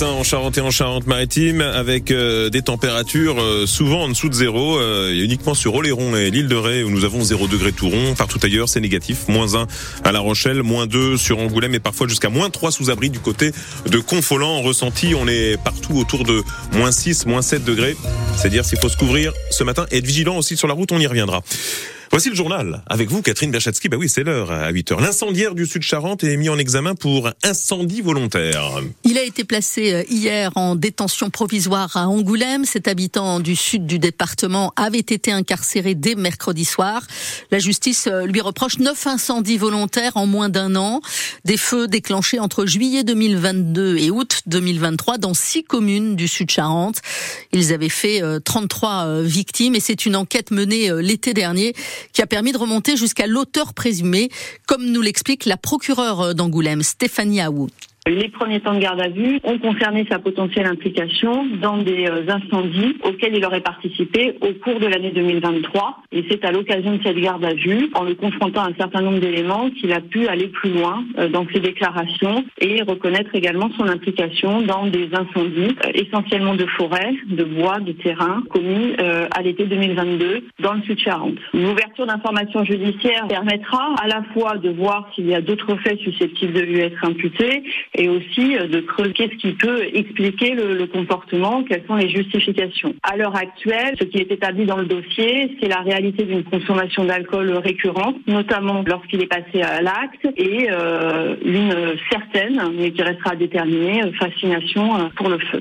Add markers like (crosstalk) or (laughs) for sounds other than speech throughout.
matin en Charente et en Charente-Maritime avec euh, des températures euh, souvent en dessous de zéro. Euh, uniquement sur Oléron et l'île de Ré où nous avons 0 degré tout rond. Partout ailleurs c'est négatif. Moins 1 à La Rochelle, moins 2 sur Angoulême et parfois jusqu'à moins 3 sous abri du côté de Confolant. Ressenti, on est partout autour de moins 6, moins 7 degrés. C'est dire s'il faut se couvrir ce matin et être vigilant aussi sur la route, on y reviendra. Voici le journal. Avec vous, Catherine Berchatsky. Bah oui, c'est l'heure à 8 heures. L'incendiaire du Sud-Charente est mis en examen pour incendie volontaire. Il a été placé euh, hier en détention provisoire à Angoulême. Cet habitant du sud du département avait été incarcéré dès mercredi soir. La justice euh, lui reproche neuf incendies volontaires en moins d'un an. Des feux déclenchés entre juillet 2022 et août 2023 dans six communes du Sud-Charente. Ils avaient fait 33 euh, victimes et c'est une enquête menée l'été dernier qui a permis de remonter jusqu'à l'auteur présumé, comme nous l'explique la procureure d'Angoulême, Stéphanie Aou. Les premiers temps de garde à vue ont concerné sa potentielle implication dans des euh, incendies auxquels il aurait participé au cours de l'année 2023. Et c'est à l'occasion de cette garde à vue, en le confrontant à un certain nombre d'éléments, qu'il a pu aller plus loin euh, dans ses déclarations et reconnaître également son implication dans des incendies, euh, essentiellement de forêt, de bois, de terrain, commis à l'été 2022 dans le Sud-Charente. L'ouverture d'informations judiciaires permettra à la fois de voir s'il y a d'autres faits susceptibles de lui être imputés et aussi euh, de creuser ce qui peut expliquer le, le, comportement, quelles sont les justifications. À l'heure actuelle, ce qui est établi dans le dossier, c'est la réalité d'une consommation d'alcool récurrente, notamment lorsqu'il est passé à l'acte, et euh, une certaine, mais qui restera déterminée, fascination euh, pour le feu.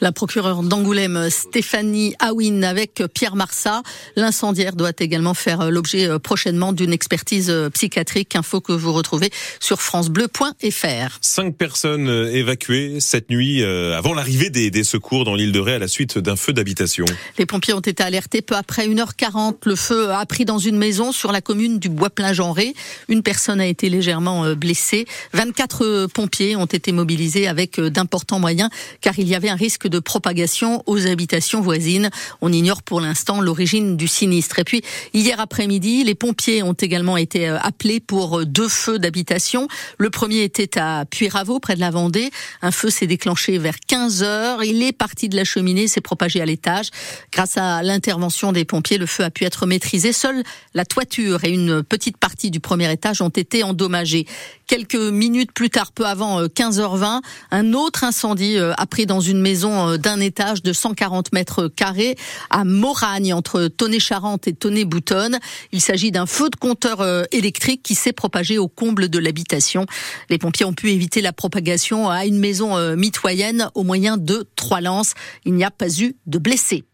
La procureure d'Angoulême, Stéphanie Awin, avec Pierre Marsat. L'incendiaire doit également faire l'objet euh, prochainement d'une expertise euh, psychiatrique. Info que vous retrouvez sur francebleu.fr. Cinq personnes euh, évacuées cette nuit avant l'arrivée des, des, secours dans l'île de Ré à la suite d'un feu d'habitation. Les pompiers ont été alertés peu après 1h40. Le feu a pris dans une maison sur la commune du Bois-Plein-Genré. Une personne a été légèrement blessée. 24 pompiers ont été mobilisés avec d'importants moyens car il y avait un risque de propagation aux habitations voisines. On ignore pour l'instant l'origine du sinistre. Et puis, hier après-midi, les pompiers ont également été euh, appelés pour euh, deux feux d'habitation. Le premier était à Puyraveau, près de la Vendée. Un feu s'est déclenché vers 15 heures. Il est parti de la cheminée, s'est propagé à l'étage. Grâce à l'intervention des pompiers, le feu a pu être maîtrisé. Seule la toiture et une petite partie du premier étage ont été endommagées. Quelques minutes plus tard, peu avant 15h20, euh, un autre incendie a pris dans une maison euh, d'un étage de 140 mètres carrés à Moragne, entre Tonnet-Charente et Tonnet-Boutonne. Il s'agit d'un feu de compteur euh, électrique qui s'est propagé au comble de l'habitation. Les pompiers ont pu éviter la propagation à une maison euh, mitoyenne au moyen de trois lances. Il n'y a pas eu de blessés.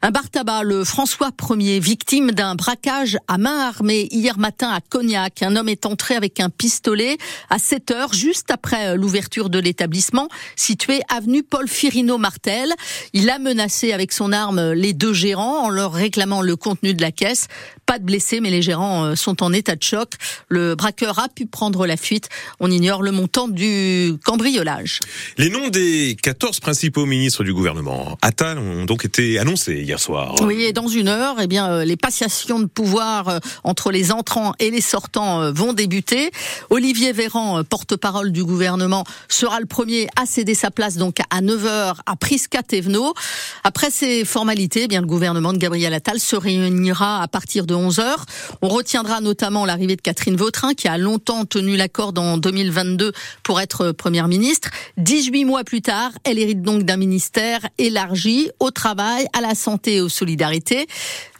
Un bar tabac, le François Ier, victime d'un braquage à main armée hier matin à Cognac. Un homme est entré avec un pistolet à 7 heures, juste après l'ouverture de l'établissement situé avenue Paul Firino Martel. Il a menacé avec son arme les deux gérants en leur réclamant le contenu de la caisse. Pas de blessés, mais les gérants euh, sont en état de choc. Le braqueur a pu prendre la fuite. On ignore le montant du cambriolage. Les noms des 14 principaux ministres du gouvernement Attal ont donc été annoncés soir. Oui, et dans une heure, eh bien, euh, les passations de pouvoir euh, entre les entrants et les sortants vont débuter. Olivier Véran, porte-parole du gouvernement, sera le premier à céder sa place donc à 9h à Prisca Thévenot. Après ces formalités, eh bien, le gouvernement de Gabriel Attal se réunira à partir de 11 heures. On retiendra notamment l'arrivée de Catherine Vautrin, qui a longtemps tenu l'accord en 2022 pour être première ministre. 18 mois plus tard, elle hérite donc d'un ministère élargi au travail, à la santé et aux solidarités.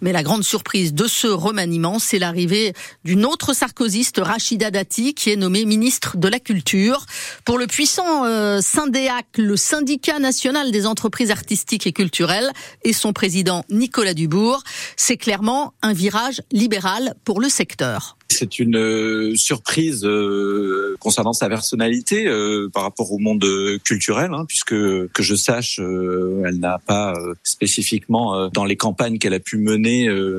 Mais la grande surprise de ce remaniement, c'est l'arrivée d'une autre sarkozyste, Rachida Dati, qui est nommée ministre de la Culture. Pour le puissant euh, Syndéac, le syndicat national des entreprises artistiques et culturelles, et son président Nicolas Dubourg, c'est clairement un virage libéral pour le secteur. C'est une euh, surprise euh, concernant sa personnalité euh, par rapport au monde culturel, hein, puisque que je sache, elle n'a pas spécifiquement dans les campagnes qu'elle a pu mener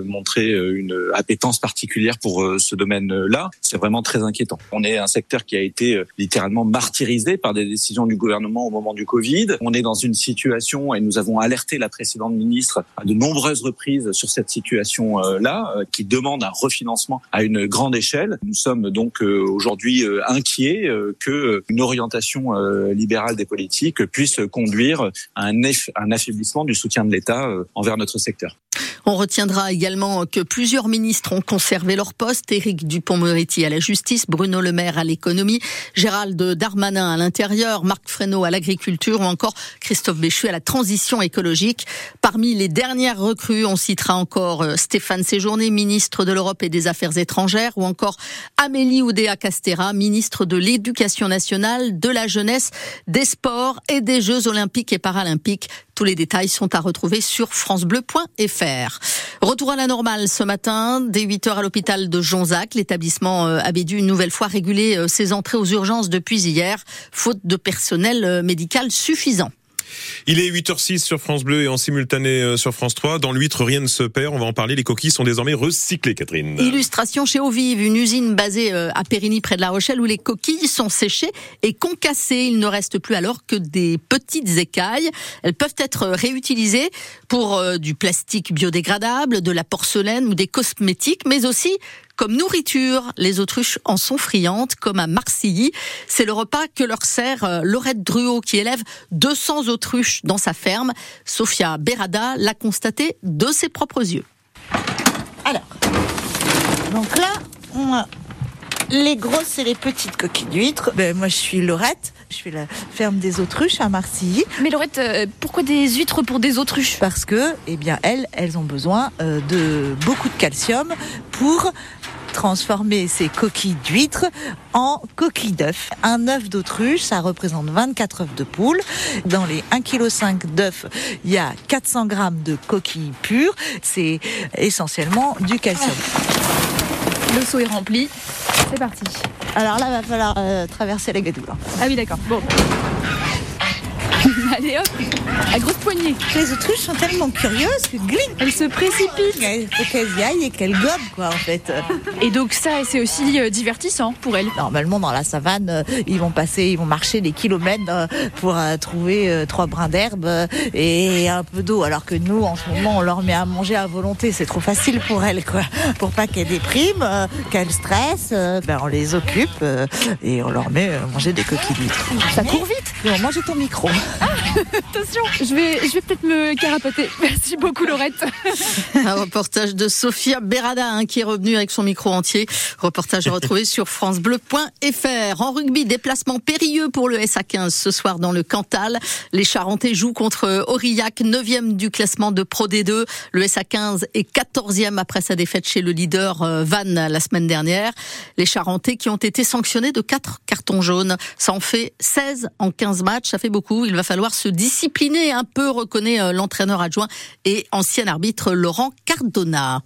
montré une appétence particulière pour ce domaine-là. C'est vraiment très inquiétant. On est un secteur qui a été littéralement martyrisé par des décisions du gouvernement au moment du Covid. On est dans une situation et nous avons alerté la précédente ministre à de nombreuses reprises sur cette situation-là, qui demande un refinancement à une grande échelle. Nous sommes donc aujourd'hui inquiets que une orientation libérale des politiques puisse conduire à un affaiblissement du soutien de l'État envers notre secteur. On retiendra également que plusieurs ministres ont conservé leur poste. Éric Dupont-Moretti à la justice, Bruno Le Maire à l'économie, Gérald Darmanin à l'intérieur, Marc Fesneau à l'agriculture ou encore Christophe Béchu à la transition écologique. Parmi les dernières recrues, on citera encore euh, Stéphane Séjourné, ministre de l'Europe et des Affaires étrangères, ou encore Amélie Oudéa Castera, ministre de l'Éducation nationale, de la jeunesse, des sports et des Jeux olympiques et paralympiques. Tous les détails sont à retrouver sur francebleu.fr. Retour à la normale ce matin, dès 8 heures à l'hôpital de Jonzac. L'établissement euh, avait dû une nouvelle fois réguler euh, ses entrées aux urgences depuis hier, faute de personnel euh, médical suffisant. Il est 8h06 sur France Bleu et en simultané euh, sur France 3. Dans l'huître, rien ne se perd. On va en parler. Les coquilles sont désormais recyclées, Catherine. Illustration chez Ovive, une usine basée euh, à Périgny près de La Rochelle où les coquilles sont séchées et concassées. Il ne reste plus alors que des petites écailles. Elles peuvent être réutilisées pour euh, du plastique biodégradable, de la porcelaine ou des cosmétiques, mais aussi comme nourriture. Les autruches en sont friandes, comme à Marcilly. C'est le repas que leur sert euh, Laurette Druot, qui élève 200 autruches dans sa ferme. Sofia Berada l'a constaté de ses propres yeux. Alors, donc là, on a les grosses et les petites coquilles d'huîtres. Ben, moi, je suis Laurette. Je suis la ferme des autruches à Marcilly. Mais Laurette, euh, pourquoi des huîtres pour des autruches? Parce que, eh bien, elles, elles ont besoin euh, de beaucoup de calcium pour transformer ces coquilles d'huîtres en coquilles d'œufs. Un œuf d'autruche, ça représente 24 œufs de poule. Dans les 1,5 kg d'œufs, il y a 400 grammes de coquilles pures. C'est essentiellement du calcium. Le seau est rempli. C'est parti. Alors là, il va falloir euh, traverser la gadoue. Ah oui, d'accord. Bon. (laughs) Allez hop, à grosse poignée. Les autruches sont tellement curieuses que glink. Elles se précipitent. Il faut qu'elles y aillent et qu'elles gobent, quoi, en fait. Et donc ça, c'est aussi euh, divertissant pour elles. Normalement, dans la savane, euh, ils vont passer, ils vont marcher des kilomètres euh, pour trouver trois brins d'herbe et un peu d'eau. Alors que nous, en ce moment, on leur met à manger à volonté. C'est trop facile pour elles, quoi. Pour pas qu'elles dépriment, qu'elles stressent, ben, on les occupe et on leur met à manger des coquilles. Ça court vite. Ils vont manger ton micro. Ah, (laughs) attention, je vais, je vais peut-être me carapater. (laughs) Merci beaucoup, Laurette. Un reportage de Sophia Berada hein, qui est revenue avec son micro entier. Reportage retrouvé sur francebleu.fr. En rugby, déplacement périlleux pour le SA15 ce soir dans le Cantal. Les Charentais jouent contre Aurillac, 9e du classement de Pro D2. Le SA15 est 14e après sa défaite chez le leader euh, Vannes la semaine dernière. Les Charentais qui ont été sanctionnés de 4 cartons jaunes. Ça en fait 16 en 15 matchs. Ça fait beaucoup. Il va falloir se discipliner un peu, reconnaît euh, l'entraîneur adjoint et ancien arbitre Laurent Cardona.